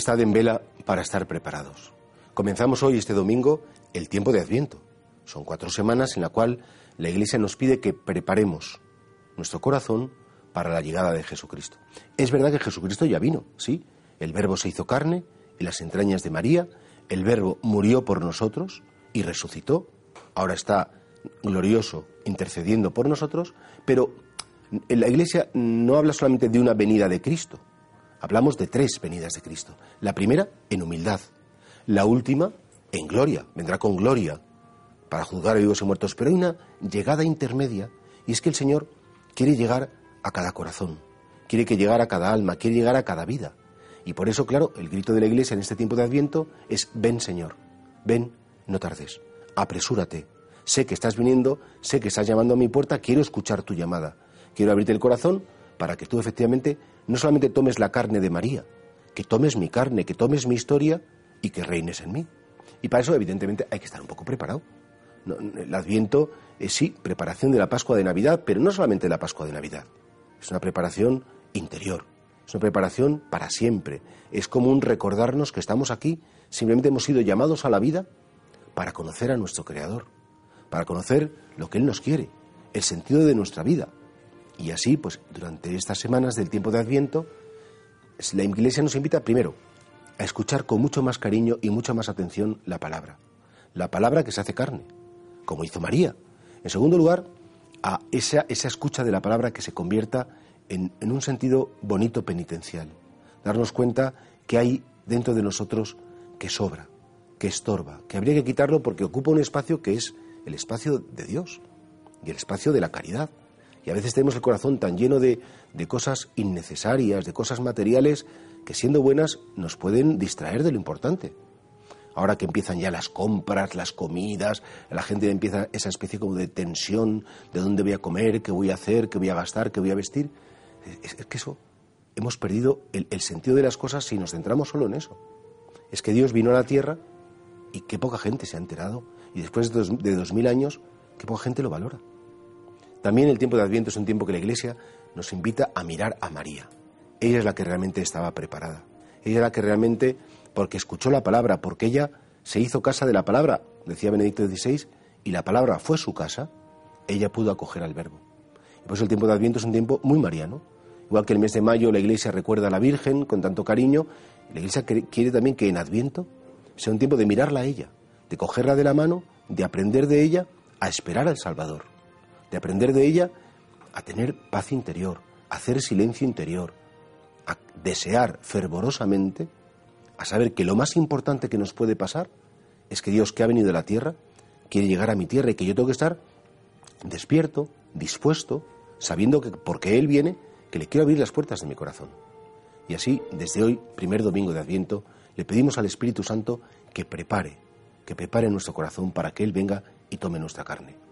Estad en vela para estar preparados. Comenzamos hoy, este domingo, el tiempo de Adviento. Son cuatro semanas en la cual la Iglesia nos pide que preparemos nuestro corazón para la llegada de Jesucristo. Es verdad que Jesucristo ya vino, sí. El Verbo se hizo carne en las entrañas de María, el Verbo murió por nosotros y resucitó. Ahora está glorioso intercediendo por nosotros, pero la Iglesia no habla solamente de una venida de Cristo, Hablamos de tres venidas de Cristo. La primera en humildad, la última en gloria, vendrá con gloria para juzgar a vivos y muertos, pero hay una llegada intermedia y es que el Señor quiere llegar a cada corazón, quiere que llegar a cada alma, quiere llegar a cada vida. Y por eso, claro, el grito de la Iglesia en este tiempo de Adviento es ven Señor, ven, no tardes, apresúrate. Sé que estás viniendo, sé que estás llamando a mi puerta, quiero escuchar tu llamada. Quiero abrirte el corazón para que tú efectivamente no solamente tomes la carne de María, que tomes mi carne, que tomes mi historia y que reines en mí. Y para eso, evidentemente, hay que estar un poco preparado. el Adviento es sí, preparación de la Pascua de Navidad, pero no solamente de la Pascua de Navidad. Es una preparación interior, es una preparación para siempre. Es como un recordarnos que estamos aquí, simplemente hemos sido llamados a la vida para conocer a nuestro Creador, para conocer lo que Él nos quiere, el sentido de nuestra vida, y así, pues durante estas semanas del tiempo de Adviento, la Iglesia nos invita primero a escuchar con mucho más cariño y mucha más atención la palabra. La palabra que se hace carne, como hizo María. En segundo lugar, a esa, esa escucha de la palabra que se convierta en, en un sentido bonito penitencial. Darnos cuenta que hay dentro de nosotros que sobra, que estorba, que habría que quitarlo porque ocupa un espacio que es el espacio de Dios y el espacio de la caridad. Y a veces tenemos el corazón tan lleno de, cosas innecesarias, de cosas materiales, que siendo buenas nos pueden distraer de lo importante. Ahora que empiezan ya las compras, las comidas, la gente empieza esa especie como de tensión de dónde voy a comer, qué voy a hacer, qué voy a gastar, qué voy a vestir. Es, que eso, hemos perdido el, sentido de las cosas si nos centramos solo en eso. Es que Dios vino a la tierra y qué poca gente se ha enterado. Y después de de dos mil años, qué poca gente lo valora. También el tiempo de Adviento es un tiempo que la Iglesia nos invita a mirar a María. Ella es la que realmente estaba preparada. Ella es la que realmente, porque escuchó la palabra, porque ella se hizo casa de la palabra, decía Benedicto XVI, y la palabra fue su casa, ella pudo acoger al verbo. Y por eso el tiempo de Adviento es un tiempo muy mariano. Igual que el mes de mayo la Iglesia recuerda a la Virgen con tanto cariño, la Iglesia quiere también que en Adviento sea un tiempo de mirarla a ella, de cogerla de la mano, de aprender de ella, a esperar al Salvador de aprender de ella a tener paz interior, a hacer silencio interior, a desear fervorosamente, a saber que lo más importante que nos puede pasar es que Dios que ha venido a la tierra quiere llegar a mi tierra y que yo tengo que estar despierto, dispuesto, sabiendo que porque Él viene, que le quiero abrir las puertas de mi corazón. Y así, desde hoy, primer domingo de Adviento, le pedimos al Espíritu Santo que prepare, que prepare nuestro corazón para que Él venga y tome nuestra carne.